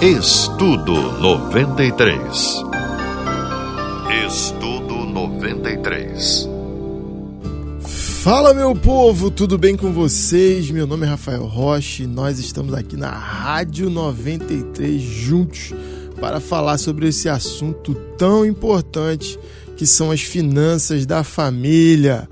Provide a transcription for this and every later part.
Estudo 93. Estudo 93. Fala meu povo, tudo bem com vocês? Meu nome é Rafael Rocha e nós estamos aqui na Rádio 93 juntos para falar sobre esse assunto tão importante que são as finanças da família.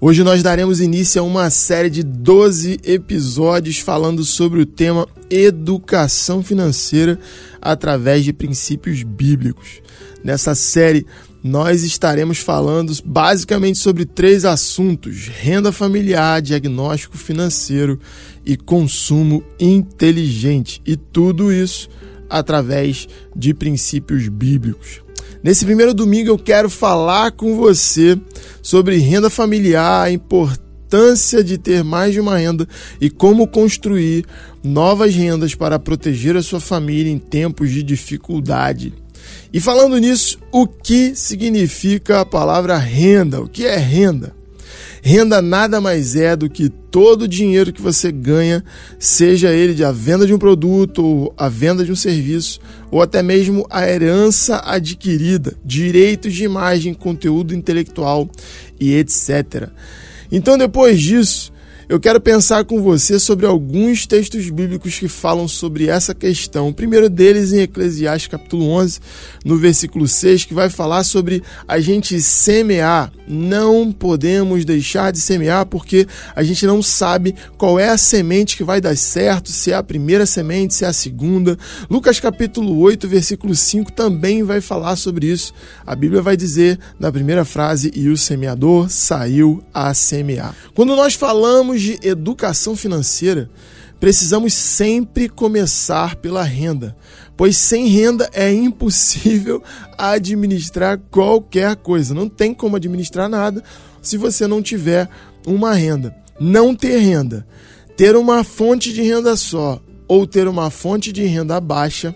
Hoje nós daremos início a uma série de 12 episódios falando sobre o tema educação financeira através de princípios bíblicos. Nessa série, nós estaremos falando basicamente sobre três assuntos: renda familiar, diagnóstico financeiro e consumo inteligente. E tudo isso através de princípios bíblicos. Nesse primeiro domingo eu quero falar com você sobre renda familiar, a importância de ter mais de uma renda e como construir novas rendas para proteger a sua família em tempos de dificuldade. E falando nisso, o que significa a palavra renda? O que é renda? Renda nada mais é do que todo o dinheiro que você ganha, seja ele de a venda de um produto, ou a venda de um serviço, ou até mesmo a herança adquirida, direitos de imagem, conteúdo intelectual e etc. Então, depois disso, eu quero pensar com você sobre alguns textos bíblicos que falam sobre essa questão. O primeiro deles em Eclesiastes capítulo 11, no versículo 6, que vai falar sobre a gente semear. Não podemos deixar de semear porque a gente não sabe qual é a semente que vai dar certo, se é a primeira semente, se é a segunda. Lucas capítulo 8, versículo 5 também vai falar sobre isso. A Bíblia vai dizer na primeira frase: "E o semeador saiu a semear". Quando nós falamos de educação financeira, precisamos sempre começar pela renda, pois sem renda é impossível administrar qualquer coisa. Não tem como administrar nada se você não tiver uma renda. Não ter renda, ter uma fonte de renda só ou ter uma fonte de renda baixa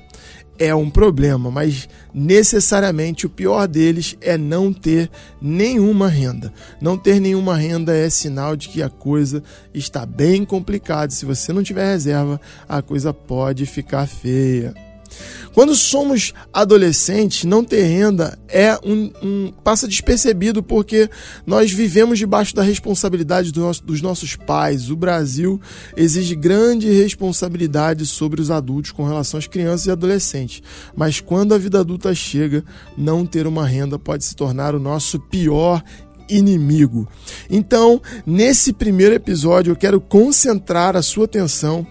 é um problema, mas necessariamente o pior deles é não ter nenhuma renda. Não ter nenhuma renda é sinal de que a coisa está bem complicada. Se você não tiver reserva, a coisa pode ficar feia. Quando somos adolescentes, não ter renda é um, um passa despercebido porque nós vivemos debaixo da responsabilidade do nosso, dos nossos pais. O Brasil exige grande responsabilidade sobre os adultos com relação às crianças e adolescentes. Mas quando a vida adulta chega, não ter uma renda pode se tornar o nosso pior inimigo. Então, nesse primeiro episódio, eu quero concentrar a sua atenção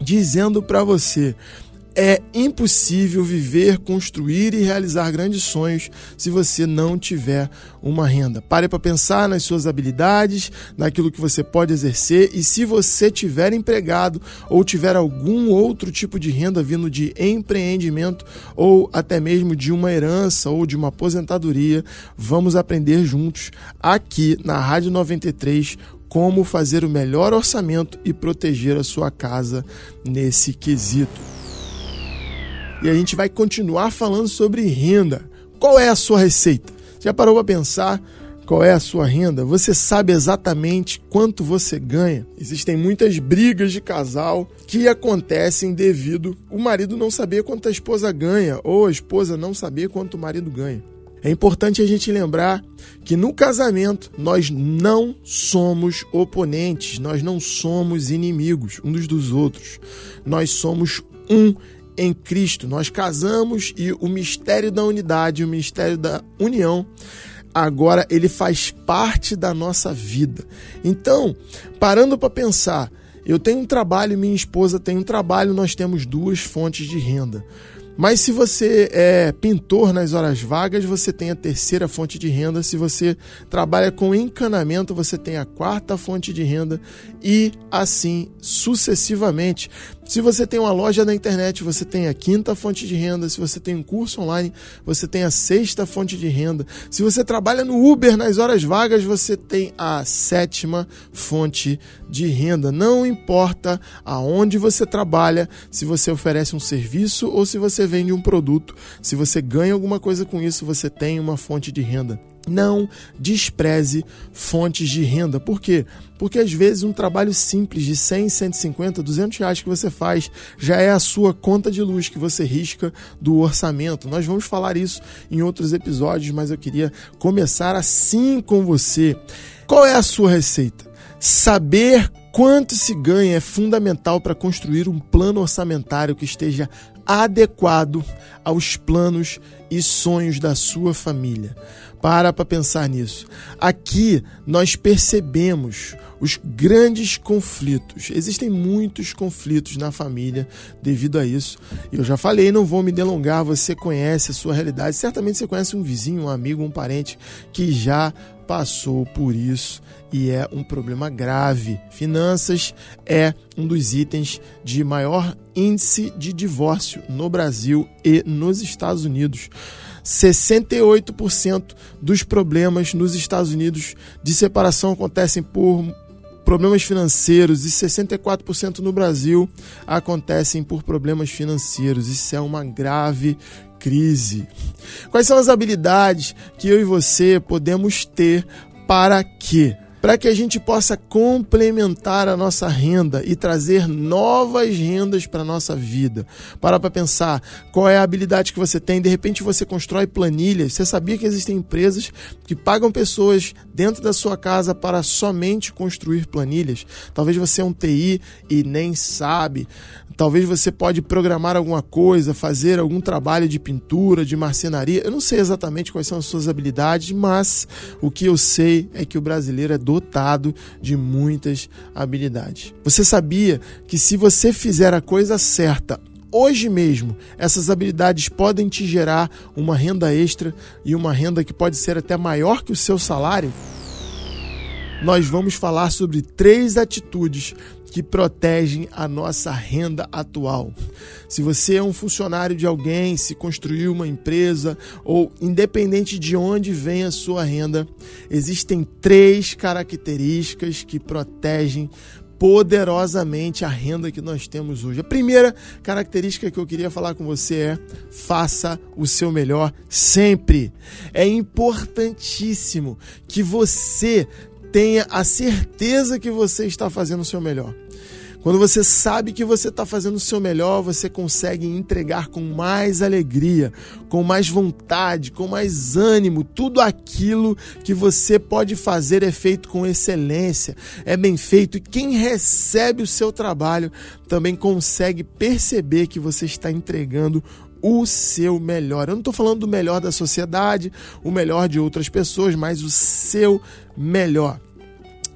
dizendo para você é impossível viver, construir e realizar grandes sonhos se você não tiver uma renda. Pare para pensar nas suas habilidades, naquilo que você pode exercer e se você tiver empregado ou tiver algum outro tipo de renda vindo de empreendimento ou até mesmo de uma herança ou de uma aposentadoria, vamos aprender juntos aqui na Rádio 93 como fazer o melhor orçamento e proteger a sua casa nesse quesito e a gente vai continuar falando sobre renda. Qual é a sua receita? Já parou para pensar qual é a sua renda? Você sabe exatamente quanto você ganha? Existem muitas brigas de casal que acontecem devido o marido não saber quanto a esposa ganha ou a esposa não saber quanto o marido ganha. É importante a gente lembrar que no casamento nós não somos oponentes, nós não somos inimigos uns dos outros. Nós somos um em Cristo. Nós casamos e o mistério da unidade, o mistério da união, agora ele faz parte da nossa vida. Então, parando para pensar, eu tenho um trabalho, minha esposa tem um trabalho, nós temos duas fontes de renda. Mas se você é pintor nas horas vagas, você tem a terceira fonte de renda. Se você trabalha com encanamento, você tem a quarta fonte de renda e assim sucessivamente. Se você tem uma loja na internet, você tem a quinta fonte de renda. Se você tem um curso online, você tem a sexta fonte de renda. Se você trabalha no Uber nas horas vagas, você tem a sétima fonte de renda. Não importa aonde você trabalha, se você oferece um serviço ou se você vende um produto, se você ganha alguma coisa com isso, você tem uma fonte de renda. Não despreze fontes de renda. Por quê? Porque às vezes um trabalho simples de 100, 150, 200 reais que você faz já é a sua conta de luz que você risca do orçamento. Nós vamos falar isso em outros episódios, mas eu queria começar assim com você. Qual é a sua receita? Saber quanto se ganha é fundamental para construir um plano orçamentário que esteja adequado aos planos e sonhos da sua família. Para para pensar nisso. Aqui nós percebemos os grandes conflitos. Existem muitos conflitos na família devido a isso. Eu já falei, não vou me delongar, você conhece a sua realidade. Certamente você conhece um vizinho, um amigo, um parente que já passou por isso e é um problema grave. Finanças é um dos itens de maior índice de divórcio no Brasil e nos Estados Unidos. 68% dos problemas nos Estados Unidos de separação acontecem por problemas financeiros e 64% no Brasil acontecem por problemas financeiros. Isso é uma grave crise. Quais são as habilidades que eu e você podemos ter para que para que a gente possa complementar a nossa renda e trazer novas rendas para a nossa vida. Para para pensar qual é a habilidade que você tem. De repente você constrói planilhas. Você sabia que existem empresas que pagam pessoas dentro da sua casa para somente construir planilhas? Talvez você é um TI e nem sabe. Talvez você pode programar alguma coisa, fazer algum trabalho de pintura, de marcenaria. Eu não sei exatamente quais são as suas habilidades, mas o que eu sei é que o brasileiro é dotado de muitas habilidades. Você sabia que se você fizer a coisa certa hoje mesmo, essas habilidades podem te gerar uma renda extra e uma renda que pode ser até maior que o seu salário? Nós vamos falar sobre três atitudes que protegem a nossa renda atual. Se você é um funcionário de alguém, se construiu uma empresa ou independente de onde vem a sua renda, existem três características que protegem poderosamente a renda que nós temos hoje. A primeira característica que eu queria falar com você é: faça o seu melhor sempre. É importantíssimo que você tenha a certeza que você está fazendo o seu melhor. Quando você sabe que você está fazendo o seu melhor, você consegue entregar com mais alegria, com mais vontade, com mais ânimo. Tudo aquilo que você pode fazer é feito com excelência, é bem feito. E quem recebe o seu trabalho também consegue perceber que você está entregando o seu melhor. Eu não estou falando do melhor da sociedade, o melhor de outras pessoas, mas o seu melhor.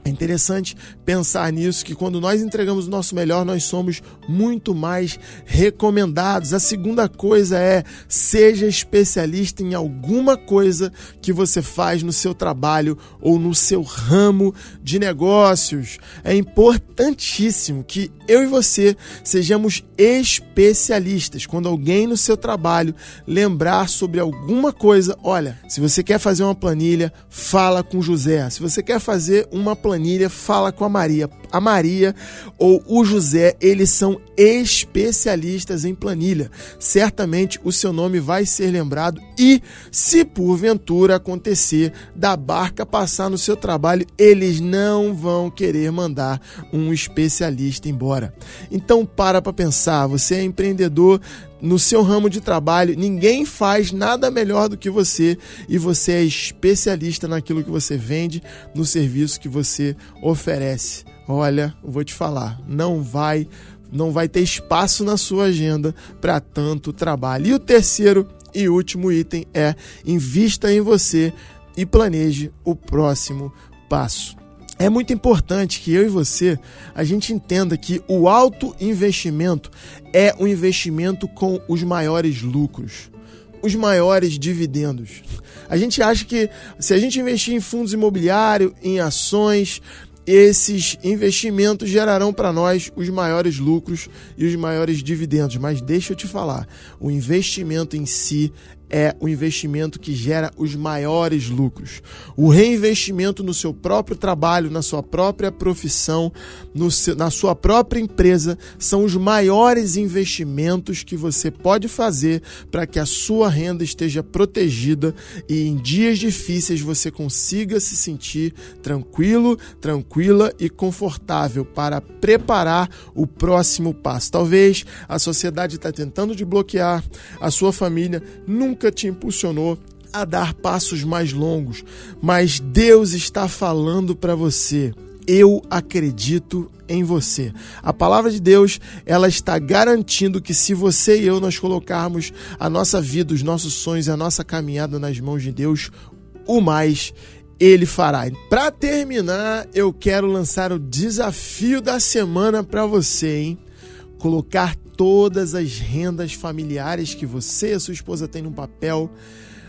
É interessante pensar nisso, que quando nós entregamos o nosso melhor, nós somos muito mais recomendados. A segunda coisa é seja especialista em alguma coisa que você faz no seu trabalho ou no seu ramo de negócios. É importantíssimo que eu e você sejamos especialistas. Quando alguém no seu trabalho lembrar sobre alguma coisa, olha, se você quer fazer uma planilha, fala com José. Se você quer fazer uma planilha, fala com a Maria. A Maria ou o José, eles são especialistas em planilha. Certamente o seu nome vai ser lembrado e, se porventura acontecer da barca passar no seu trabalho, eles não vão querer mandar um especialista embora. Então para para pensar, você é empreendedor, no seu ramo de trabalho, ninguém faz nada melhor do que você e você é especialista naquilo que você vende, no serviço que você oferece. Olha, vou te falar, não vai não vai ter espaço na sua agenda para tanto trabalho. E o terceiro e último item é invista em você e planeje o próximo passo. É muito importante que eu e você a gente entenda que o alto investimento é um investimento com os maiores lucros, os maiores dividendos. A gente acha que se a gente investir em fundos imobiliários, em ações, esses investimentos gerarão para nós os maiores lucros e os maiores dividendos. Mas deixa eu te falar, o investimento em si é o investimento que gera os maiores lucros. O reinvestimento no seu próprio trabalho, na sua própria profissão, seu, na sua própria empresa, são os maiores investimentos que você pode fazer para que a sua renda esteja protegida e em dias difíceis você consiga se sentir tranquilo, tranquila e confortável para preparar o próximo passo. Talvez a sociedade está tentando te bloquear, a sua família nunca te impulsionou a dar passos mais longos, mas Deus está falando para você. Eu acredito em você. A palavra de Deus, ela está garantindo que se você e eu nós colocarmos a nossa vida, os nossos sonhos, a nossa caminhada nas mãos de Deus, o mais ele fará. Para terminar, eu quero lançar o desafio da semana para você, hein? Colocar todas as rendas familiares que você e a sua esposa têm no papel,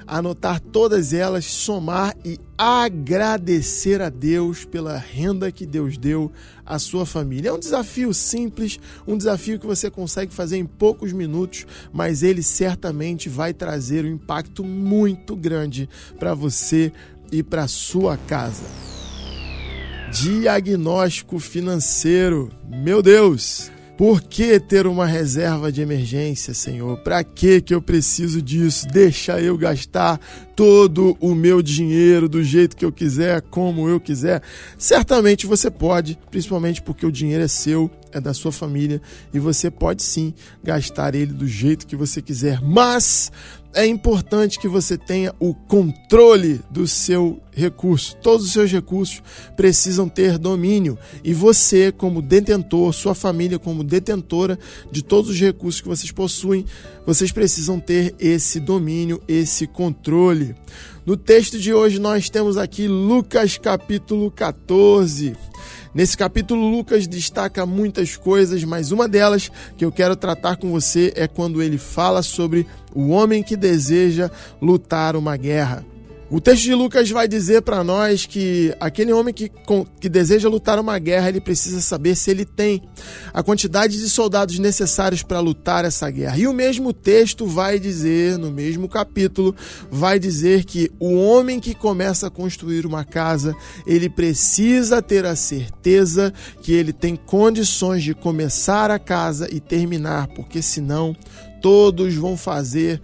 anotar todas elas, somar e agradecer a Deus pela renda que Deus deu à sua família. É um desafio simples, um desafio que você consegue fazer em poucos minutos, mas ele certamente vai trazer um impacto muito grande para você e para sua casa. Diagnóstico financeiro. Meu Deus, por que ter uma reserva de emergência, Senhor? Para que que eu preciso disso? Deixa eu gastar todo o meu dinheiro do jeito que eu quiser, como eu quiser. Certamente você pode, principalmente porque o dinheiro é seu, é da sua família e você pode sim gastar ele do jeito que você quiser. Mas é importante que você tenha o controle do seu recurso. Todos os seus recursos precisam ter domínio e você, como detentor, sua família, como detentora de todos os recursos que vocês possuem, vocês precisam ter esse domínio, esse controle. No texto de hoje, nós temos aqui Lucas capítulo 14. Nesse capítulo, Lucas destaca muitas coisas, mas uma delas que eu quero tratar com você é quando ele fala sobre o homem que deseja lutar uma guerra. O texto de Lucas vai dizer para nós que aquele homem que, que deseja lutar uma guerra, ele precisa saber se ele tem a quantidade de soldados necessários para lutar essa guerra. E o mesmo texto vai dizer, no mesmo capítulo, vai dizer que o homem que começa a construir uma casa, ele precisa ter a certeza que ele tem condições de começar a casa e terminar, porque senão todos vão fazer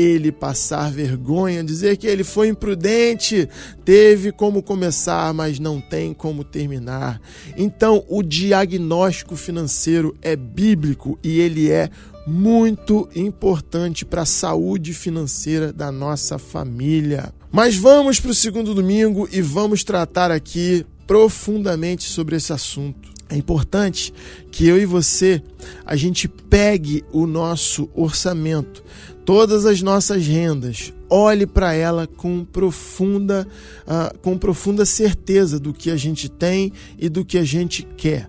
ele passar vergonha, dizer que ele foi imprudente, teve como começar, mas não tem como terminar. Então, o diagnóstico financeiro é bíblico e ele é muito importante para a saúde financeira da nossa família. Mas vamos para o segundo domingo e vamos tratar aqui profundamente sobre esse assunto. É importante que eu e você a gente pegue o nosso orçamento, todas as nossas rendas, olhe para ela com profunda, uh, com profunda certeza do que a gente tem e do que a gente quer.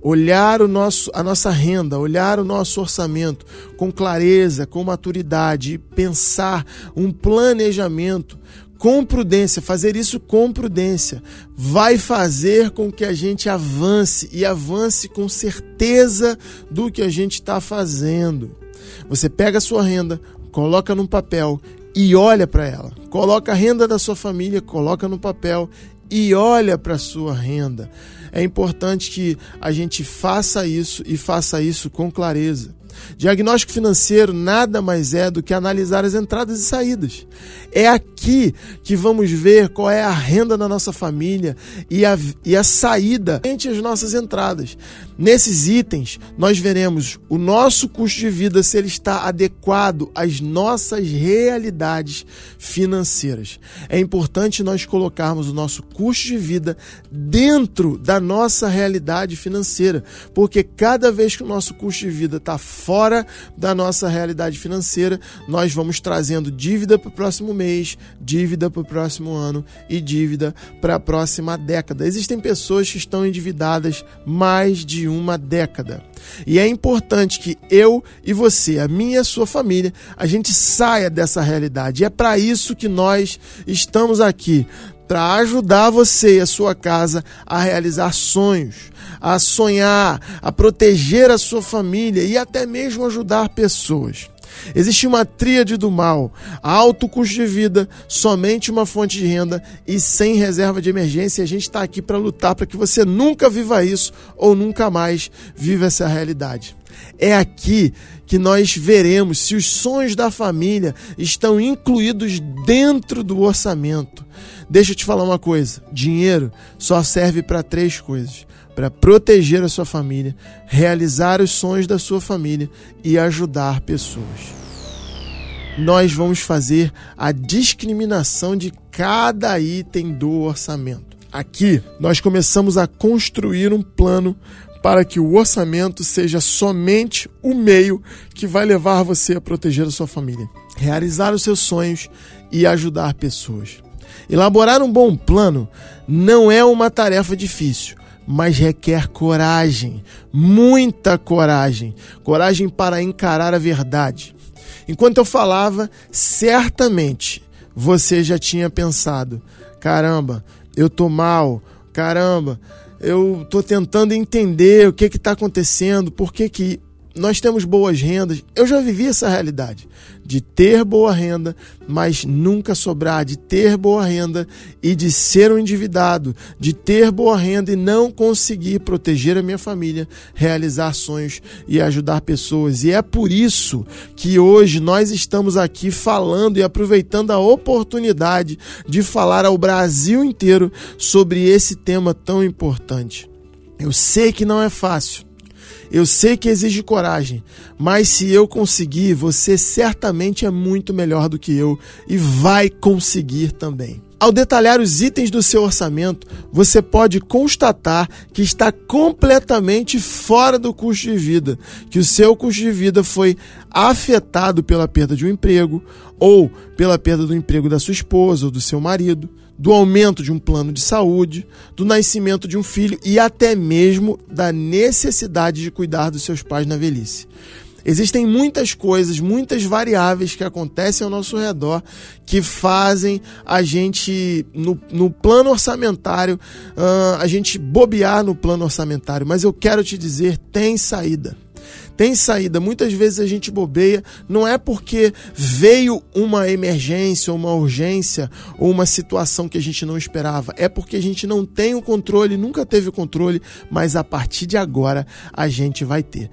Olhar o nosso, a nossa renda, olhar o nosso orçamento com clareza, com maturidade e pensar um planejamento com prudência, fazer isso com prudência, vai fazer com que a gente avance e avance com certeza do que a gente está fazendo. Você pega a sua renda, coloca num papel e olha para ela. Coloca a renda da sua família, coloca no papel e olha para a sua renda. É importante que a gente faça isso e faça isso com clareza. Diagnóstico financeiro nada mais é do que analisar as entradas e saídas. É aqui que vamos ver qual é a renda da nossa família e a, e a saída entre as nossas entradas. Nesses itens, nós veremos o nosso custo de vida se ele está adequado às nossas realidades financeiras. É importante nós colocarmos o nosso custo de vida dentro da nossa realidade financeira, porque cada vez que o nosso custo de vida está fora da nossa realidade financeira, nós vamos trazendo dívida para o próximo mês, dívida para o próximo ano e dívida para a próxima década. Existem pessoas que estão endividadas mais de uma década. E é importante que eu e você, a minha e a sua família, a gente saia dessa realidade. E é para isso que nós estamos aqui para ajudar você e a sua casa a realizar sonhos, a sonhar, a proteger a sua família e até mesmo ajudar pessoas. Existe uma tríade do mal: alto custo de vida, somente uma fonte de renda e sem reserva de emergência. E a gente está aqui para lutar para que você nunca viva isso ou nunca mais viva essa realidade. É aqui que nós veremos se os sonhos da família estão incluídos dentro do orçamento. Deixa eu te falar uma coisa: dinheiro só serve para três coisas para proteger a sua família, realizar os sonhos da sua família e ajudar pessoas. Nós vamos fazer a discriminação de cada item do orçamento. Aqui, nós começamos a construir um plano para que o orçamento seja somente o meio que vai levar você a proteger a sua família, realizar os seus sonhos e ajudar pessoas. Elaborar um bom plano não é uma tarefa difícil, mas requer coragem, muita coragem, coragem para encarar a verdade. Enquanto eu falava, certamente você já tinha pensado: caramba, eu tô mal, caramba, eu tô tentando entender o que está acontecendo, por que, que nós temos boas rendas. Eu já vivi essa realidade de ter boa renda, mas nunca sobrar, de ter boa renda e de ser um endividado, de ter boa renda e não conseguir proteger a minha família, realizar sonhos e ajudar pessoas. E é por isso que hoje nós estamos aqui falando e aproveitando a oportunidade de falar ao Brasil inteiro sobre esse tema tão importante. Eu sei que não é fácil eu sei que exige coragem, mas se eu conseguir, você certamente é muito melhor do que eu e vai conseguir também. Ao detalhar os itens do seu orçamento, você pode constatar que está completamente fora do custo de vida, que o seu custo de vida foi afetado pela perda de um emprego ou pela perda do emprego da sua esposa ou do seu marido do aumento de um plano de saúde, do nascimento de um filho e até mesmo da necessidade de cuidar dos seus pais na velhice. Existem muitas coisas, muitas variáveis que acontecem ao nosso redor que fazem a gente, no, no plano orçamentário, uh, a gente bobear no plano orçamentário. Mas eu quero te dizer: tem saída tem saída. Muitas vezes a gente bobeia, não é porque veio uma emergência, uma urgência ou uma situação que a gente não esperava, é porque a gente não tem o controle, nunca teve o controle, mas a partir de agora a gente vai ter.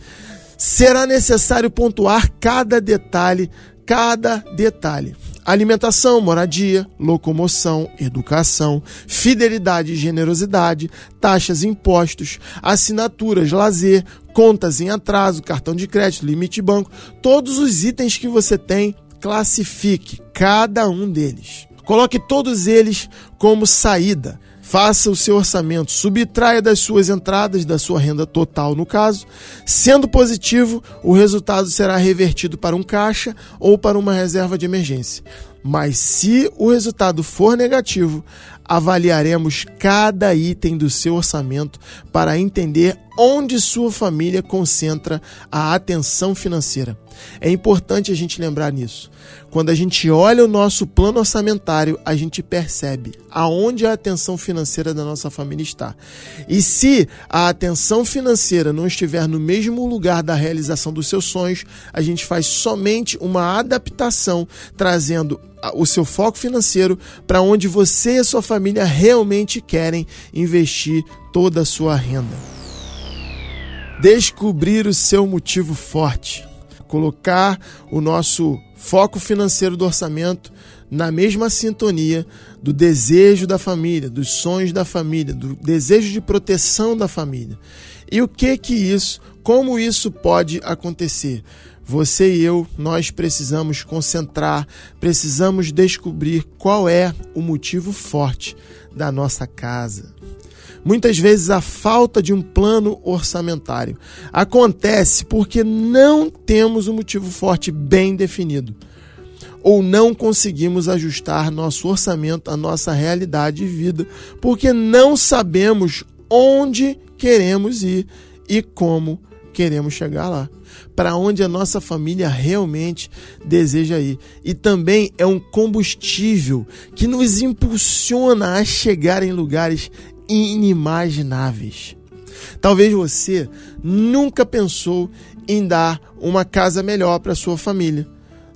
Será necessário pontuar cada detalhe, cada detalhe alimentação, moradia, locomoção, educação, fidelidade e generosidade, taxas impostos, assinaturas, lazer, contas em atraso, cartão de crédito, limite banco, todos os itens que você tem, classifique cada um deles. Coloque todos eles como saída Faça o seu orçamento, subtraia das suas entradas, da sua renda total, no caso. Sendo positivo, o resultado será revertido para um caixa ou para uma reserva de emergência. Mas se o resultado for negativo, avaliaremos cada item do seu orçamento para entender onde sua família concentra a atenção financeira. É importante a gente lembrar nisso. Quando a gente olha o nosso plano orçamentário, a gente percebe aonde a atenção financeira da nossa família está. E se a atenção financeira não estiver no mesmo lugar da realização dos seus sonhos, a gente faz somente uma adaptação, trazendo o seu foco financeiro para onde você e a sua família realmente querem investir toda a sua renda descobrir o seu motivo forte, colocar o nosso foco financeiro do orçamento na mesma sintonia do desejo da família, dos sonhos da família, do desejo de proteção da família. E o que que isso, como isso pode acontecer? Você e eu, nós precisamos concentrar, precisamos descobrir qual é o motivo forte da nossa casa. Muitas vezes a falta de um plano orçamentário acontece porque não temos um motivo forte bem definido ou não conseguimos ajustar nosso orçamento à nossa realidade de vida porque não sabemos onde queremos ir e como queremos chegar lá, para onde a nossa família realmente deseja ir. E também é um combustível que nos impulsiona a chegar em lugares inimagináveis. Talvez você nunca pensou em dar uma casa melhor para sua família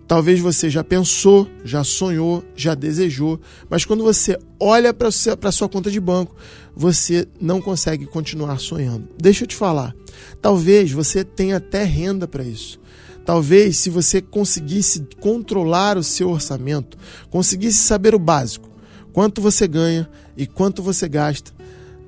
Talvez você já pensou, já sonhou, já desejou, mas quando você olha para a sua conta de banco, você não consegue continuar sonhando. Deixa eu te falar. Talvez você tenha até renda para isso. Talvez, se você conseguisse controlar o seu orçamento, conseguisse saber o básico, quanto você ganha e quanto você gasta,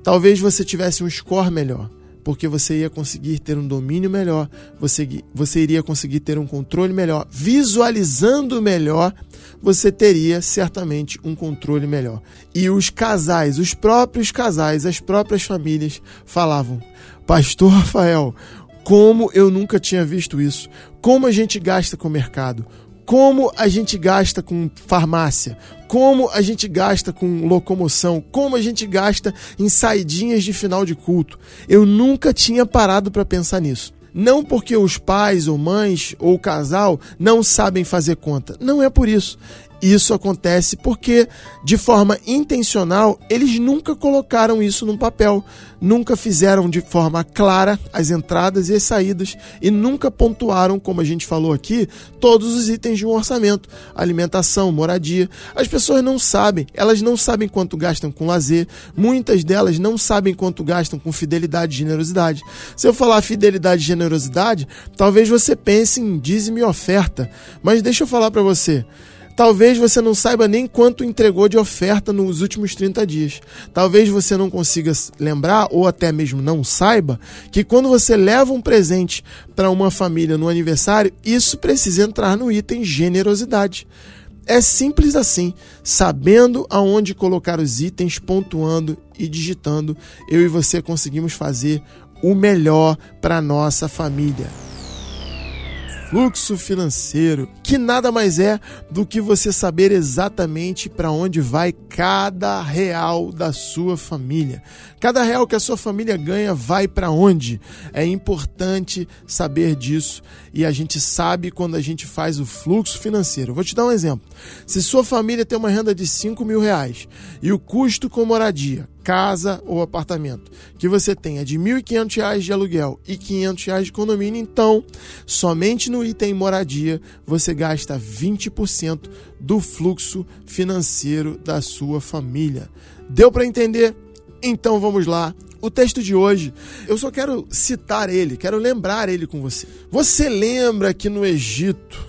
talvez você tivesse um score melhor porque você ia conseguir ter um domínio melhor, você, você iria conseguir ter um controle melhor. Visualizando melhor, você teria certamente um controle melhor. E os casais, os próprios casais, as próprias famílias falavam: Pastor Rafael, como eu nunca tinha visto isso, como a gente gasta com o mercado, como a gente gasta com farmácia, como a gente gasta com locomoção, como a gente gasta em saidinhas de final de culto. Eu nunca tinha parado para pensar nisso. Não porque os pais ou mães ou o casal não sabem fazer conta. Não é por isso. Isso acontece porque, de forma intencional, eles nunca colocaram isso no papel, nunca fizeram de forma clara as entradas e as saídas e nunca pontuaram, como a gente falou aqui, todos os itens de um orçamento: alimentação, moradia. As pessoas não sabem, elas não sabem quanto gastam com lazer, muitas delas não sabem quanto gastam com fidelidade e generosidade. Se eu falar fidelidade e generosidade, talvez você pense em dízimo e oferta, mas deixa eu falar para você. Talvez você não saiba nem quanto entregou de oferta nos últimos 30 dias. Talvez você não consiga lembrar, ou até mesmo não saiba, que quando você leva um presente para uma família no aniversário, isso precisa entrar no item generosidade. É simples assim, sabendo aonde colocar os itens, pontuando e digitando, eu e você conseguimos fazer o melhor para nossa família fluxo financeiro, que nada mais é do que você saber exatamente para onde vai cada real da sua família. Cada real que a sua família ganha vai para onde? É importante saber disso e a gente sabe quando a gente faz o fluxo financeiro. Vou te dar um exemplo. Se sua família tem uma renda de 5 mil reais e o custo com moradia casa ou apartamento que você tenha de R$ 1.500 de aluguel e R$ 500 de condomínio, então, somente no item moradia você gasta 20% do fluxo financeiro da sua família. Deu para entender? Então vamos lá. O texto de hoje, eu só quero citar ele, quero lembrar ele com você. Você lembra que no Egito,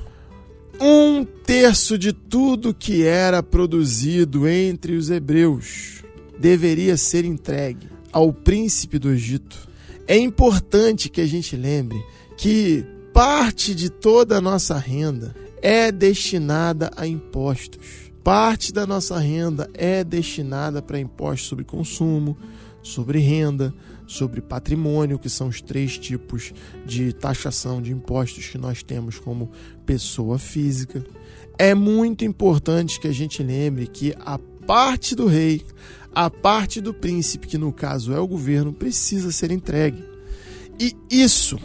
um terço de tudo que era produzido entre os hebreus deveria ser entregue ao príncipe do Egito. É importante que a gente lembre que parte de toda a nossa renda é destinada a impostos. Parte da nossa renda é destinada para impostos sobre consumo, sobre renda, sobre patrimônio, que são os três tipos de taxação de impostos que nós temos como pessoa física. É muito importante que a gente lembre que a parte do rei, a parte do príncipe, que no caso é o governo, precisa ser entregue. E isso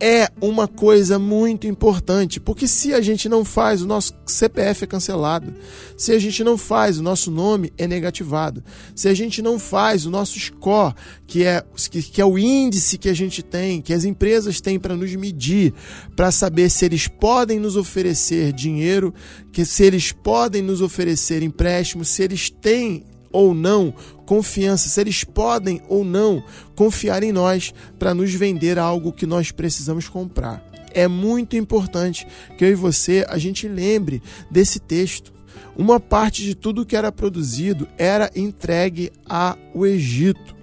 é uma coisa muito importante, porque se a gente não faz, o nosso CPF é cancelado. Se a gente não faz, o nosso nome é negativado. Se a gente não faz, o nosso score, que é, que, que é o índice que a gente tem, que as empresas têm para nos medir, para saber se eles podem nos oferecer dinheiro, que se eles podem nos oferecer empréstimo, se eles têm ou não confiança, se eles podem ou não confiar em nós para nos vender algo que nós precisamos comprar. É muito importante que eu e você a gente lembre desse texto. Uma parte de tudo que era produzido era entregue ao Egito,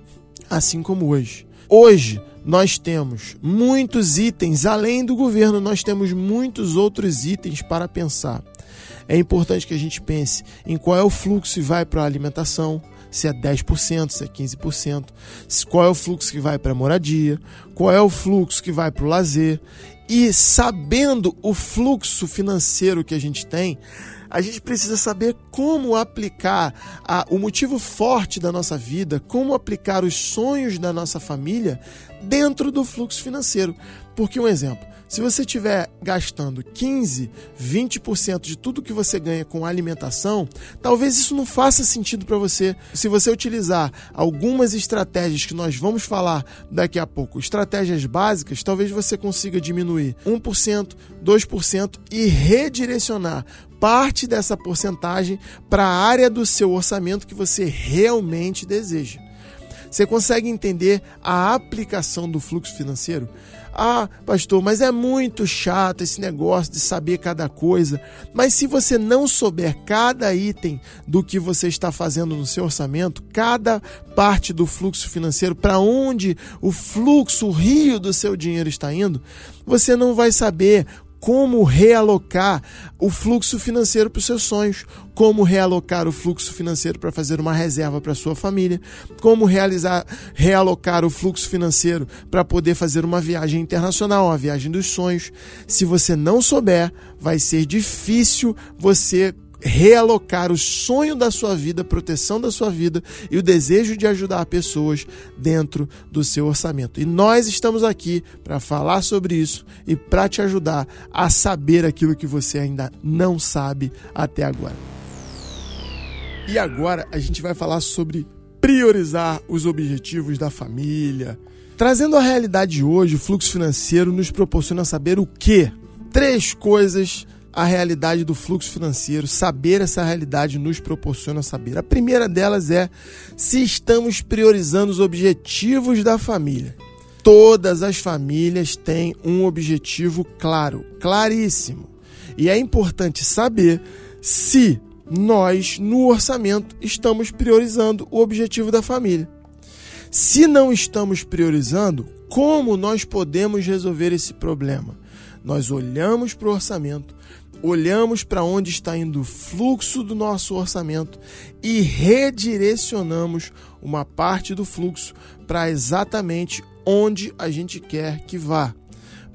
assim como hoje. Hoje nós temos muitos itens, além do governo, nós temos muitos outros itens para pensar é importante que a gente pense em qual é o fluxo que vai para a alimentação, se é 10%, se é 15%, qual é o fluxo que vai para a moradia, qual é o fluxo que vai para o lazer. E sabendo o fluxo financeiro que a gente tem, a gente precisa saber como aplicar a, o motivo forte da nossa vida, como aplicar os sonhos da nossa família dentro do fluxo financeiro. Porque, um exemplo, Se você estiver gastando 15, 20% de tudo que você ganha com alimentação, talvez isso não faça sentido para você. Se você utilizar algumas estratégias que nós vamos falar daqui a pouco, estratégias básicas, talvez você consiga diminuir 1%, 2% e redirecionar parte dessa porcentagem para a área do seu orçamento que você realmente deseja. Você consegue entender a aplicação do fluxo financeiro? Ah, pastor, mas é muito chato esse negócio de saber cada coisa. Mas se você não souber cada item do que você está fazendo no seu orçamento, cada parte do fluxo financeiro, para onde o fluxo, o rio do seu dinheiro está indo, você não vai saber como realocar o fluxo financeiro para os seus sonhos, como realocar o fluxo financeiro para fazer uma reserva para sua família, como realizar realocar o fluxo financeiro para poder fazer uma viagem internacional, uma viagem dos sonhos. Se você não souber, vai ser difícil você realocar o sonho da sua vida, a proteção da sua vida e o desejo de ajudar pessoas dentro do seu orçamento. E nós estamos aqui para falar sobre isso e para te ajudar a saber aquilo que você ainda não sabe até agora. E agora a gente vai falar sobre priorizar os objetivos da família. Trazendo a realidade de hoje, o fluxo financeiro nos proporciona saber o que? Três coisas a realidade do fluxo financeiro, saber essa realidade nos proporciona saber. A primeira delas é se estamos priorizando os objetivos da família. Todas as famílias têm um objetivo claro, claríssimo. E é importante saber se nós, no orçamento, estamos priorizando o objetivo da família. Se não estamos priorizando, como nós podemos resolver esse problema? Nós olhamos para o orçamento, olhamos para onde está indo o fluxo do nosso orçamento e redirecionamos uma parte do fluxo para exatamente onde a gente quer que vá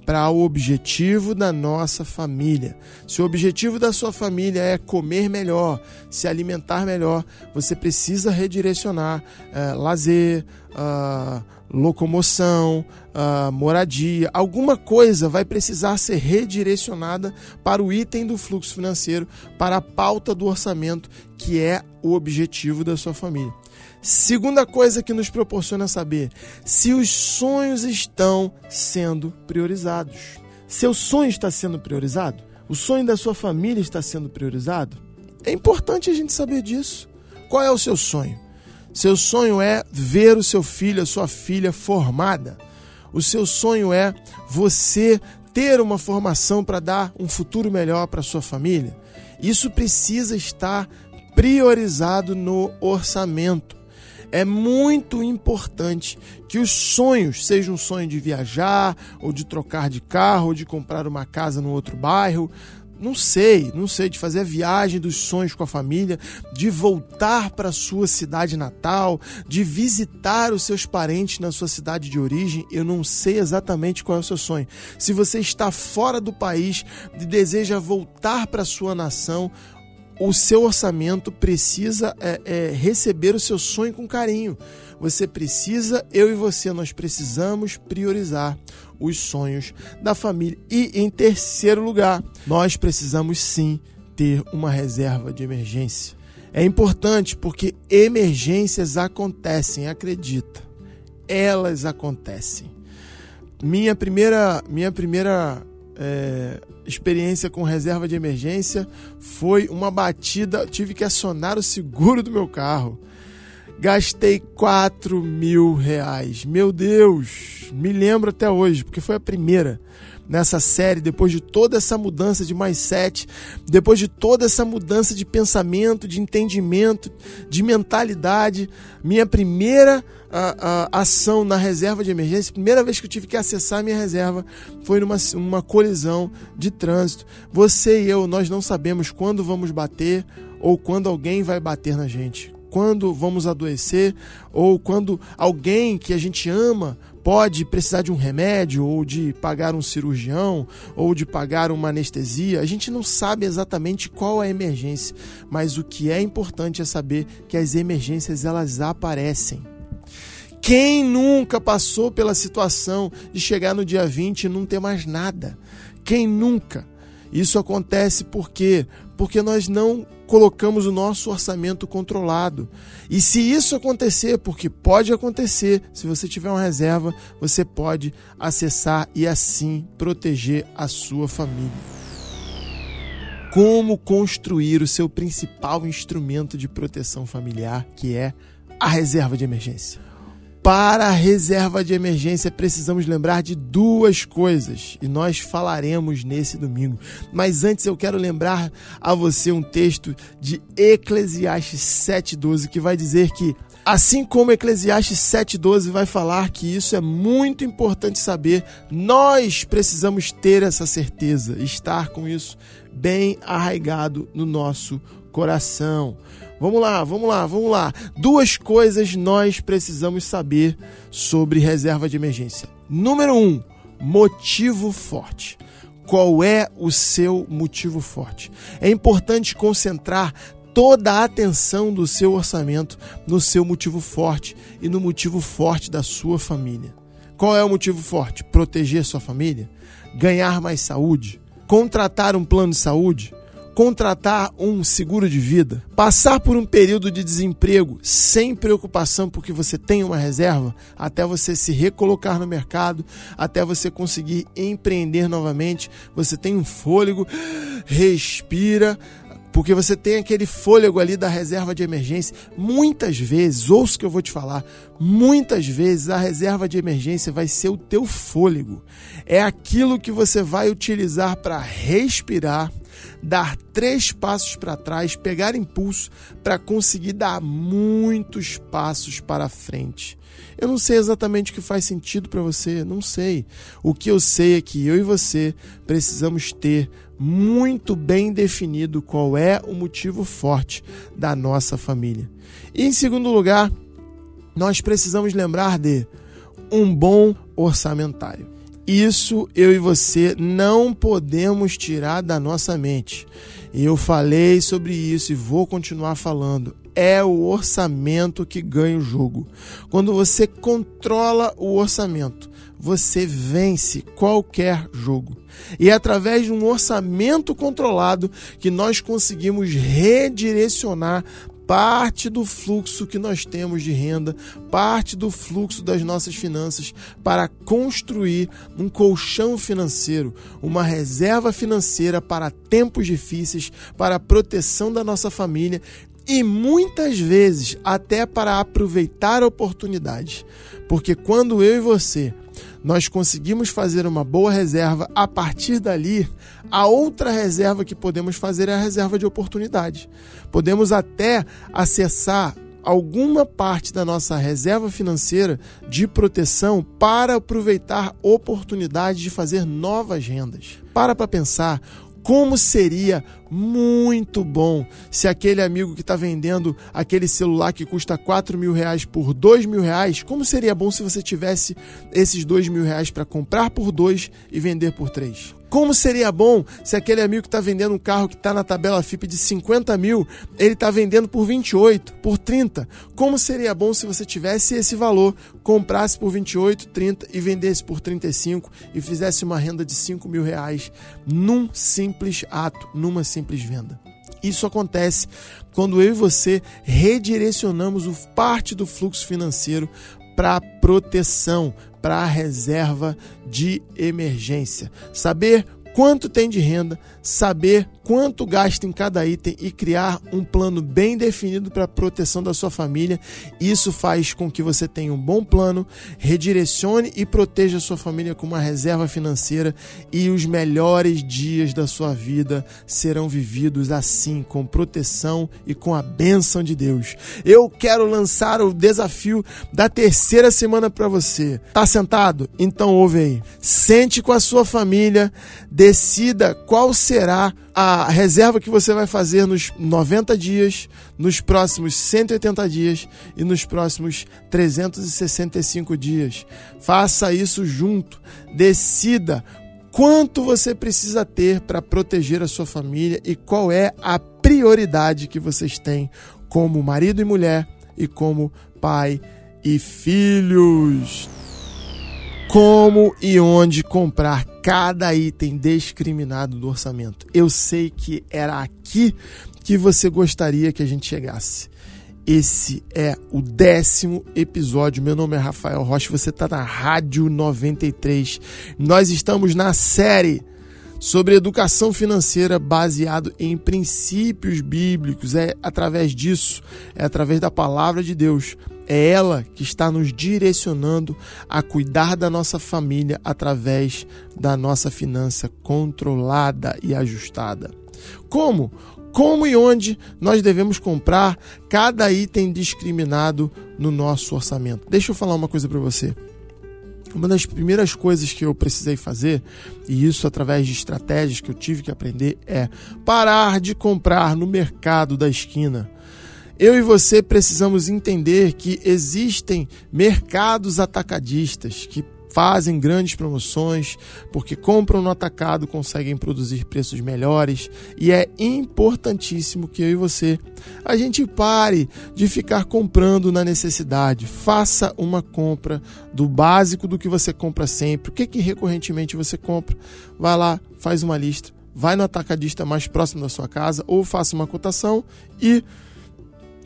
para o objetivo da nossa família. Se o objetivo da sua família é comer melhor, se alimentar melhor, você precisa redirecionar é, lazer, uh, locomoção, uh, moradia, alguma coisa vai precisar ser redirecionada para o item do fluxo financeiro, para a pauta do orçamento, que é o objetivo da sua família. Segunda coisa que nos proporciona saber se os sonhos estão sendo priorizados. Seu sonho está sendo priorizado? O sonho da sua família está sendo priorizado? É importante a gente saber disso. Qual é o seu sonho? Seu sonho é ver o seu filho, a sua filha formada. O seu sonho é você ter uma formação para dar um futuro melhor para sua família. Isso precisa estar priorizado no orçamento é muito importante que os sonhos, seja um sonho de viajar, ou de trocar de carro, ou de comprar uma casa no outro bairro, não sei, não sei, de fazer a viagem dos sonhos com a família, de voltar para sua cidade natal, de visitar os seus parentes na sua cidade de origem, eu não sei exatamente qual é o seu sonho. Se você está fora do país e deseja voltar para sua nação, o seu orçamento precisa é, é, receber o seu sonho com carinho. Você precisa, eu e você, nós precisamos priorizar os sonhos da família. E em terceiro lugar, nós precisamos sim ter uma reserva de emergência. É importante porque emergências acontecem, acredita. Elas acontecem. Minha primeira, minha primeira é, experiência com reserva de emergência foi uma batida. Tive que acionar o seguro do meu carro. Gastei 4 mil reais. Meu Deus, me lembro até hoje, porque foi a primeira nessa série, depois de toda essa mudança de mais sete, depois de toda essa mudança de pensamento, de entendimento, de mentalidade, minha primeira a, a, ação na reserva de emergência, primeira vez que eu tive que acessar a minha reserva foi numa uma colisão de trânsito. Você e eu, nós não sabemos quando vamos bater ou quando alguém vai bater na gente. Quando vamos adoecer ou quando alguém que a gente ama pode precisar de um remédio ou de pagar um cirurgião ou de pagar uma anestesia. A gente não sabe exatamente qual é a emergência, mas o que é importante é saber que as emergências elas aparecem Quem nunca passou pela situação de chegar no dia 20 e não ter mais nada? Quem nunca? Isso acontece porque porque nós não colocamos o nosso orçamento controlado. E se isso acontecer, porque pode acontecer, se você tiver uma reserva, você pode acessar e assim proteger a sua família. Como construir o seu principal instrumento de proteção familiar, que é a reserva de emergência? Para a reserva de emergência, precisamos lembrar de duas coisas e nós falaremos nesse domingo. Mas antes eu quero lembrar a você um texto de Eclesiastes 7,12 que vai dizer que, assim como Eclesiastes 7,12 vai falar que isso é muito importante saber, nós precisamos ter essa certeza, estar com isso bem arraigado no nosso coração. Vamos lá, vamos lá, vamos lá. Duas coisas nós precisamos saber sobre reserva de emergência. Número um, motivo forte. Qual é o seu motivo forte? É importante concentrar toda a atenção do seu orçamento no seu motivo forte e no motivo forte da sua família. Qual é o motivo forte? Proteger sua família? Ganhar mais saúde? Contratar um plano de saúde? Contratar um seguro de vida, passar por um período de desemprego sem preocupação porque você tem uma reserva, até você se recolocar no mercado, até você conseguir empreender novamente, você tem um fôlego, respira, porque você tem aquele fôlego ali da reserva de emergência. Muitas vezes, ouça o que eu vou te falar, muitas vezes a reserva de emergência vai ser o teu fôlego. É aquilo que você vai utilizar para respirar, dar três passos para trás, pegar impulso para conseguir dar muitos passos para frente. Eu não sei exatamente o que faz sentido para você, não sei. O que eu sei é que eu e você precisamos ter muito bem definido qual é o motivo forte da nossa família. E em segundo lugar, nós precisamos lembrar de um bom orçamentário. Isso eu e você não podemos tirar da nossa mente. Eu falei sobre isso e vou continuar falando. É o orçamento que ganha o jogo. Quando você controla o orçamento, você vence qualquer jogo. E é através de um orçamento controlado que nós conseguimos redirecionar parte do fluxo que nós temos de renda, parte do fluxo das nossas finanças para construir um colchão financeiro, uma reserva financeira para tempos difíceis, para a proteção da nossa família e muitas vezes até para aproveitar oportunidades. Porque quando eu e você nós conseguimos fazer uma boa reserva, a partir dali, a outra reserva que podemos fazer é a reserva de oportunidade. Podemos até acessar alguma parte da nossa reserva financeira de proteção para aproveitar oportunidades de fazer novas rendas. Para para pensar, como seria muito bom se aquele amigo que está vendendo aquele celular que custa 4 mil reais por 2 mil reais, como seria bom se você tivesse esses 2 mil reais para comprar por 2 e vender por 3? Como seria bom se aquele amigo que está vendendo um carro que está na tabela FIP de 50 mil, ele está vendendo por 28, por 30? Como seria bom se você tivesse esse valor, comprasse por 28, 30 e vendesse por 35 e fizesse uma renda de 5 mil reais num simples ato, numa simples venda? Isso acontece quando eu e você redirecionamos parte do fluxo financeiro para proteção, para a reserva de emergência. Saber quanto tem de renda, saber quanto gasta em cada item e criar um plano bem definido para a proteção da sua família. Isso faz com que você tenha um bom plano, redirecione e proteja a sua família com uma reserva financeira e os melhores dias da sua vida serão vividos assim, com proteção e com a bênção de Deus. Eu quero lançar o desafio da terceira semana para você. Tá sentado? Então ouve aí. Sente com a sua família, decida qual será a reserva que você vai fazer nos 90 dias, nos próximos 180 dias e nos próximos 365 dias. Faça isso junto. Decida quanto você precisa ter para proteger a sua família e qual é a prioridade que vocês têm como marido e mulher e como pai e filhos. Como e onde comprar cada item discriminado do orçamento. Eu sei que era aqui que você gostaria que a gente chegasse. Esse é o décimo episódio. Meu nome é Rafael Rocha, você está na Rádio 93. Nós estamos na série sobre educação financeira baseado em princípios bíblicos. É através disso, é através da palavra de Deus. É ela que está nos direcionando a cuidar da nossa família através da nossa finança controlada e ajustada. Como? como e onde nós devemos comprar cada item discriminado no nosso orçamento. Deixa eu falar uma coisa para você. Uma das primeiras coisas que eu precisei fazer, e isso através de estratégias que eu tive que aprender, é parar de comprar no mercado da esquina. Eu e você precisamos entender que existem mercados atacadistas que fazem grandes promoções, porque compram no atacado, conseguem produzir preços melhores e é importantíssimo que eu e você a gente pare de ficar comprando na necessidade. Faça uma compra do básico do que você compra sempre. O que que recorrentemente você compra? Vai lá, faz uma lista, vai no atacadista mais próximo da sua casa ou faça uma cotação e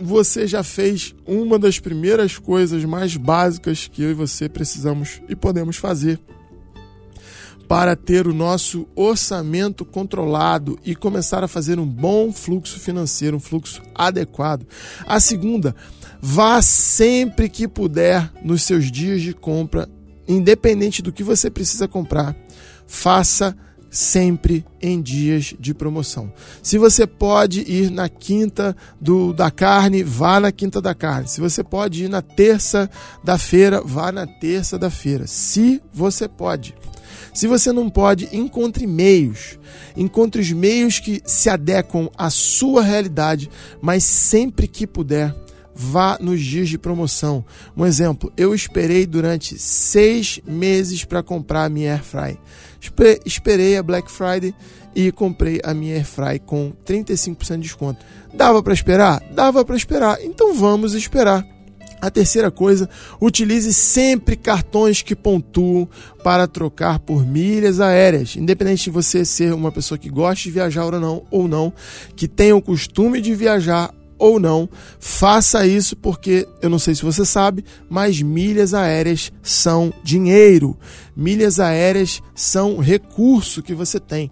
você já fez uma das primeiras coisas mais básicas que eu e você precisamos e podemos fazer para ter o nosso orçamento controlado e começar a fazer um bom fluxo financeiro, um fluxo adequado. A segunda, vá sempre que puder nos seus dias de compra, independente do que você precisa comprar, faça sempre em dias de promoção. Se você pode ir na quinta do, da carne, vá na quinta da carne. Se você pode ir na terça da feira, vá na terça da feira. Se você pode. Se você não pode, encontre meios. Encontre os meios que se adequam à sua realidade, mas sempre que puder, vá nos dias de promoção. Um exemplo, eu esperei durante seis meses para comprar a minha Airfry. Esperei a Black Friday e comprei a minha Airfry com 35% de desconto. Dava para esperar? Dava para esperar. Então vamos esperar. A terceira coisa, utilize sempre cartões que pontuam para trocar por milhas aéreas. Independente de você ser uma pessoa que goste de viajar ou não, ou não, que tenha o costume de viajar ou não, faça isso porque eu não sei se você sabe, mas milhas aéreas são dinheiro. Milhas aéreas são recurso que você tem.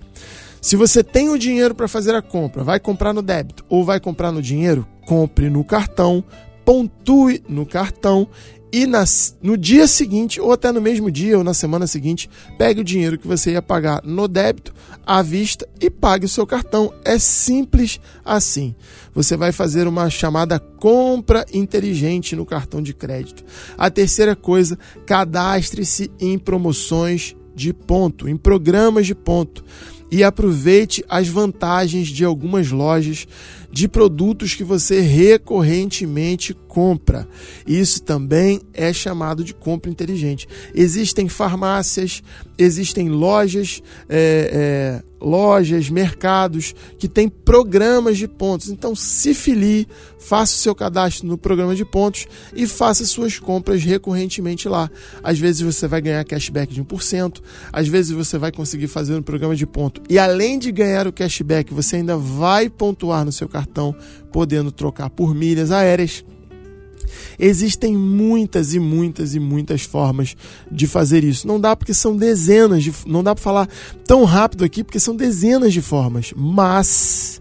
Se você tem o dinheiro para fazer a compra, vai comprar no débito ou vai comprar no dinheiro, compre no cartão, pontue no cartão e nas, no dia seguinte, ou até no mesmo dia ou na semana seguinte, pegue o dinheiro que você ia pagar no débito à vista e pague o seu cartão. É simples assim. Você vai fazer uma chamada compra inteligente no cartão de crédito. A terceira coisa, cadastre-se em promoções de ponto, em programas de ponto e aproveite as vantagens de algumas lojas de produtos que você recorrentemente compra. Isso também é chamado de compra inteligente. Existem farmácias, existem lojas, é, é, lojas, mercados que têm programas de pontos. Então, se filie, faça o seu cadastro no programa de pontos e faça suas compras recorrentemente lá. Às vezes você vai ganhar cashback de 1%, às vezes você vai conseguir fazer um programa de ponto. E além de ganhar o cashback, você ainda vai pontuar no seu cartão, podendo trocar por milhas aéreas. Existem muitas e muitas e muitas formas de fazer isso. Não dá porque são dezenas de, não dá para falar tão rápido aqui porque são dezenas de formas, mas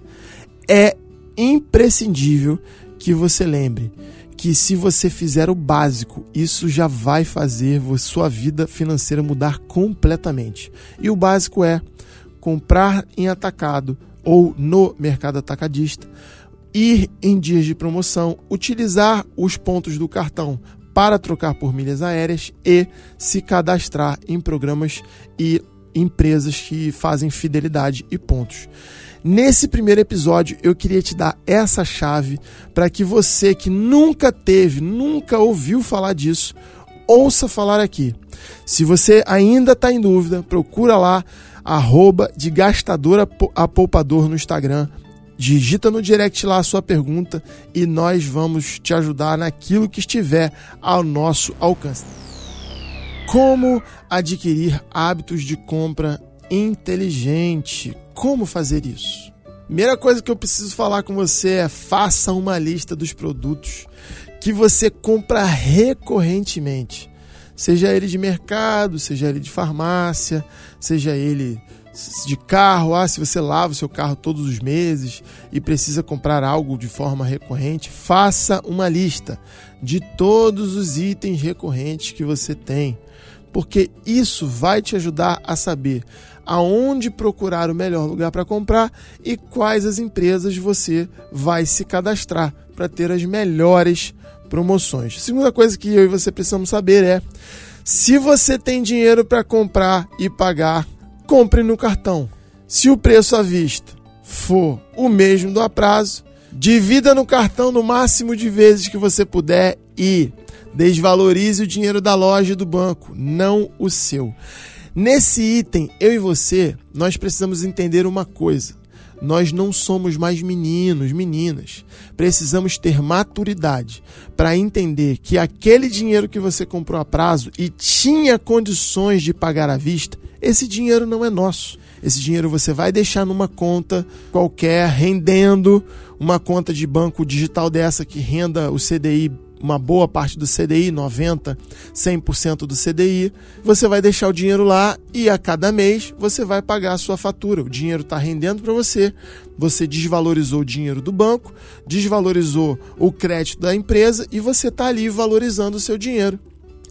é imprescindível que você lembre que se você fizer o básico, isso já vai fazer sua vida financeira mudar completamente. E o básico é comprar em atacado ou no mercado atacadista, ir em dias de promoção, utilizar os pontos do cartão para trocar por milhas aéreas e se cadastrar em programas e empresas que fazem fidelidade e pontos. Nesse primeiro episódio, eu queria te dar essa chave para que você que nunca teve, nunca ouviu falar disso, ouça falar aqui. Se você ainda está em dúvida, procura lá arroba de gastador a poupador no Instagram digita no direct lá a sua pergunta e nós vamos te ajudar naquilo que estiver ao nosso alcance. Como adquirir hábitos de compra inteligente? Como fazer isso? Primeira coisa que eu preciso falar com você é faça uma lista dos produtos que você compra recorrentemente. Seja ele de mercado, seja ele de farmácia, seja ele de carro, ah, se você lava o seu carro todos os meses e precisa comprar algo de forma recorrente, faça uma lista de todos os itens recorrentes que você tem, porque isso vai te ajudar a saber aonde procurar o melhor lugar para comprar e quais as empresas você vai se cadastrar para ter as melhores promoções. A segunda coisa que eu e você precisamos saber é se você tem dinheiro para comprar e pagar compre no cartão. Se o preço à vista for o mesmo do a prazo, divida no cartão no máximo de vezes que você puder e desvalorize o dinheiro da loja e do banco, não o seu. Nesse item, eu e você, nós precisamos entender uma coisa. Nós não somos mais meninos, meninas. Precisamos ter maturidade para entender que aquele dinheiro que você comprou a prazo e tinha condições de pagar à vista, esse dinheiro não é nosso. Esse dinheiro você vai deixar numa conta qualquer, rendendo uma conta de banco digital dessa que renda o CDI uma boa parte do CDI, 90, 100% do CDI, você vai deixar o dinheiro lá e a cada mês você vai pagar a sua fatura. O dinheiro está rendendo para você, você desvalorizou o dinheiro do banco, desvalorizou o crédito da empresa e você está ali valorizando o seu dinheiro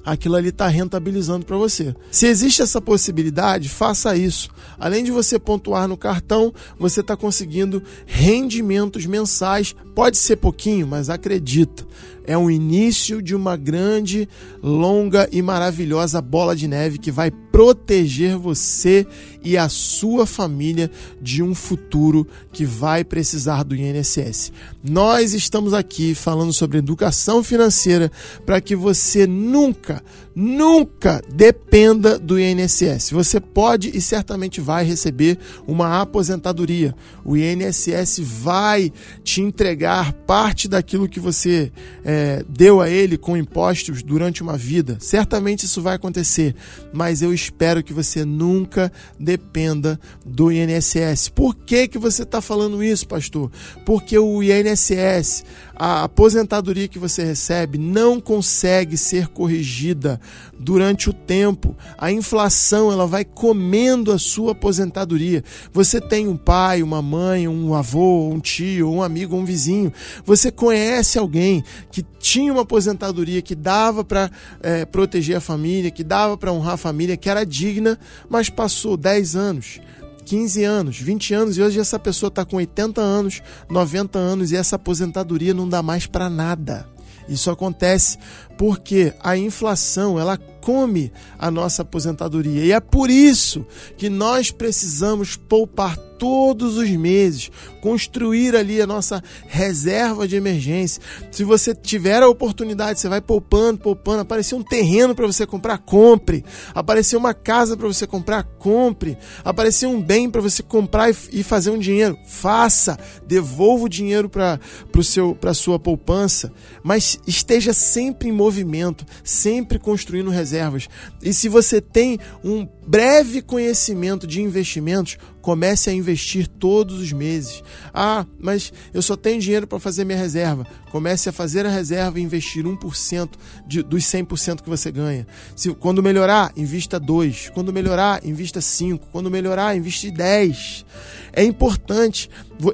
aquilo ali está rentabilizando para você. Se existe essa possibilidade, faça isso. Além de você pontuar no cartão, você está conseguindo rendimentos mensais. Pode ser pouquinho, mas acredita, é o início de uma grande, longa e maravilhosa bola de neve que vai proteger você e a sua família de um futuro que vai precisar do INSS. Nós estamos aqui falando sobre educação financeira para que você nunca, nunca dependa do INSS. Você pode e certamente vai receber uma aposentadoria. O INSS vai te entregar parte daquilo que você é, deu a ele com impostos durante uma vida. Certamente isso vai acontecer, mas eu espero que você nunca dependa do INSS. Por que, que você está falando isso, pastor? Porque o INSS, a aposentadoria que você recebe, não consegue ser corrigida durante o tempo. A inflação ela vai comendo a sua aposentadoria. Você tem um pai, uma mãe, um avô, um tio, um amigo, um vizinho. Você conhece alguém que tinha uma aposentadoria que dava para é, proteger a família, que dava para honrar a família, que era digna, mas passou 10 anos. 15 anos, 20 anos e hoje essa pessoa está com 80 anos, 90 anos e essa aposentadoria não dá mais para nada. Isso acontece porque a inflação ela come a nossa aposentadoria e é por isso que nós precisamos poupar todos os meses, construir ali a nossa reserva de emergência. Se você tiver a oportunidade, você vai poupando, poupando, aparecer um terreno para você comprar, compre. Aparecer uma casa para você comprar, compre. Aparecer um bem para você comprar e fazer um dinheiro, faça. Devolva o dinheiro para para sua poupança, mas esteja sempre em movimento, sempre construindo reservas. E se você tem um breve conhecimento de investimentos, comece a investir todos os meses. Ah, mas eu só tenho dinheiro para fazer minha reserva. Comece a fazer a reserva e investir 1% de, dos 100% que você ganha. Se, quando melhorar, invista 2. Quando melhorar, invista 5. Quando melhorar, investe 10. É importante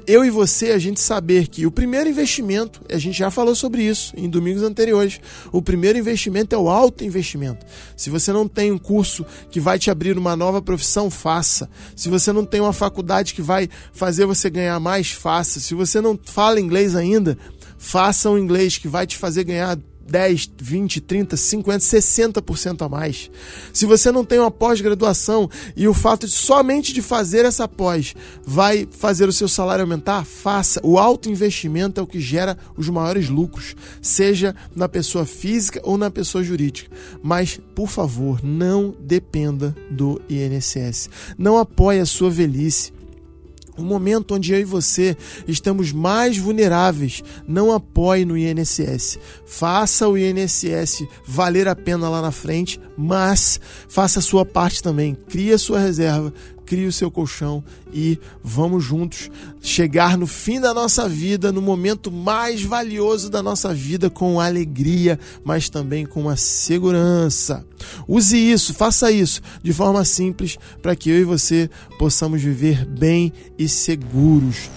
eu e você a gente saber que o primeiro investimento, a gente já falou sobre isso em domingos anteriores, o primeiro investimento é o alto investimento. Se você não tem um curso que vai te abrir uma nova profissão, faça. Se você não tem uma faculdade que vai fazer você ganhar mais, faça. Se você não fala inglês ainda, faça um inglês que vai te fazer ganhar 10, 20, 30, 50, 60% a mais. Se você não tem uma pós-graduação e o fato de somente de fazer essa pós vai fazer o seu salário aumentar, faça. O alto investimento é o que gera os maiores lucros, seja na pessoa física ou na pessoa jurídica. Mas, por favor, não dependa do INSS. Não apoie a sua velhice o momento onde eu e você estamos mais vulneráveis, não apoie no INSS. Faça o INSS valer a pena lá na frente, mas faça a sua parte também. Crie a sua reserva, crie o seu colchão e vamos juntos chegar no fim da nossa vida, no momento mais valioso da nossa vida, com alegria, mas também com uma segurança. Use isso, faça isso de forma simples para que eu e você possamos viver bem e seguros.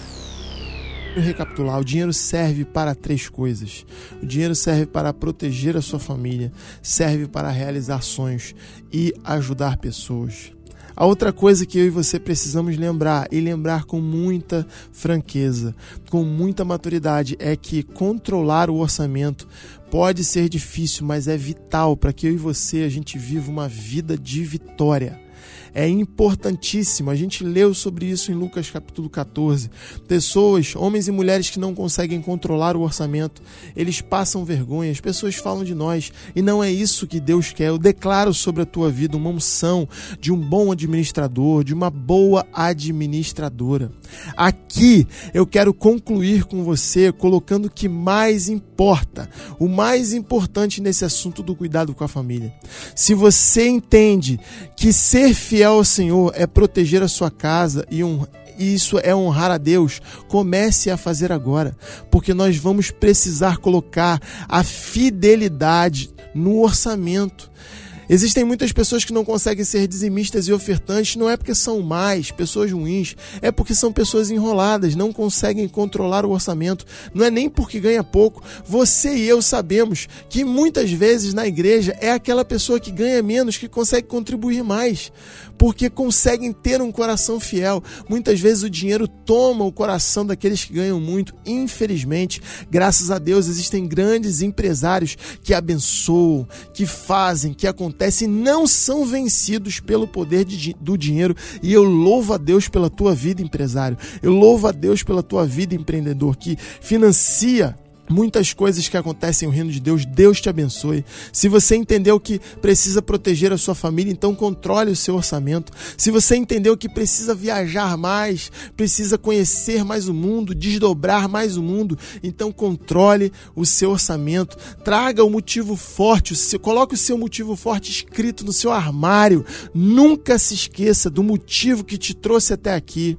Recapitular: o dinheiro serve para três coisas. O dinheiro serve para proteger a sua família, serve para realizar sonhos e ajudar pessoas. A outra coisa que eu e você precisamos lembrar, e lembrar com muita franqueza, com muita maturidade, é que controlar o orçamento pode ser difícil, mas é vital para que eu e você a gente viva uma vida de vitória é importantíssimo. A gente leu sobre isso em Lucas capítulo 14. Pessoas, homens e mulheres que não conseguem controlar o orçamento, eles passam vergonha, as pessoas falam de nós e não é isso que Deus quer. Eu declaro sobre a tua vida uma unção de um bom administrador, de uma boa administradora. Aqui eu quero concluir com você colocando o que mais importa, o mais importante nesse assunto do cuidado com a família. Se você entende que ser fiel fiel ao Senhor é proteger a sua casa e um, isso é honrar a Deus, comece a fazer agora, porque nós vamos precisar colocar a fidelidade no orçamento. Existem muitas pessoas que não conseguem ser dizimistas e ofertantes, não é porque são mais, pessoas ruins, é porque são pessoas enroladas, não conseguem controlar o orçamento, não é nem porque ganha pouco. Você e eu sabemos que muitas vezes na igreja é aquela pessoa que ganha menos que consegue contribuir mais, porque conseguem ter um coração fiel. Muitas vezes o dinheiro toma o coração daqueles que ganham muito. Infelizmente, graças a Deus, existem grandes empresários que abençoam, que fazem, que acontecem acontece não são vencidos pelo poder de, do dinheiro. E eu louvo a Deus pela tua vida, empresário. Eu louvo a Deus pela tua vida, empreendedor, que financia muitas coisas que acontecem no reino de Deus. Deus te abençoe. Se você entendeu que precisa proteger a sua família, então controle o seu orçamento. Se você entendeu que precisa viajar mais, precisa conhecer mais o mundo, desdobrar mais o mundo, então controle o seu orçamento. Traga o motivo forte, coloque o seu motivo forte escrito no seu armário. Nunca se esqueça do motivo que te trouxe até aqui.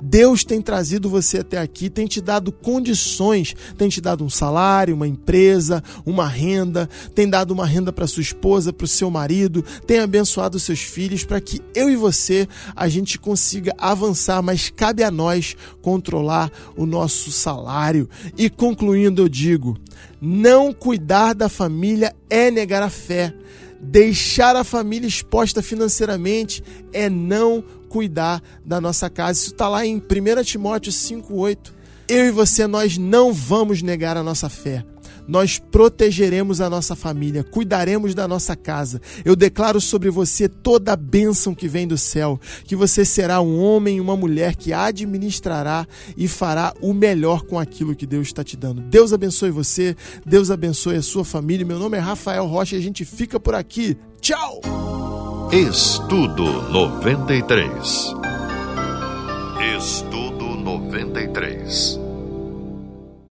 Deus tem trazido você até aqui, tem te dado condições, tem te dado um salário, uma empresa, uma renda, tem dado uma renda para sua esposa, para o seu marido, tem abençoado seus filhos para que eu e você a gente consiga avançar, mas cabe a nós controlar o nosso salário. E concluindo, eu digo: não cuidar da família é negar a fé. Deixar a família exposta financeiramente é não cuidar da nossa casa. Isso está lá em 1 Timóteo 5,8. Eu e você, nós não vamos negar a nossa fé. Nós protegeremos a nossa família, cuidaremos da nossa casa. Eu declaro sobre você toda a bênção que vem do céu, que você será um homem e uma mulher que administrará e fará o melhor com aquilo que Deus está te dando. Deus abençoe você, Deus abençoe a sua família. Meu nome é Rafael Rocha e a gente fica por aqui. Tchau! Estudo 93. Estudo 93.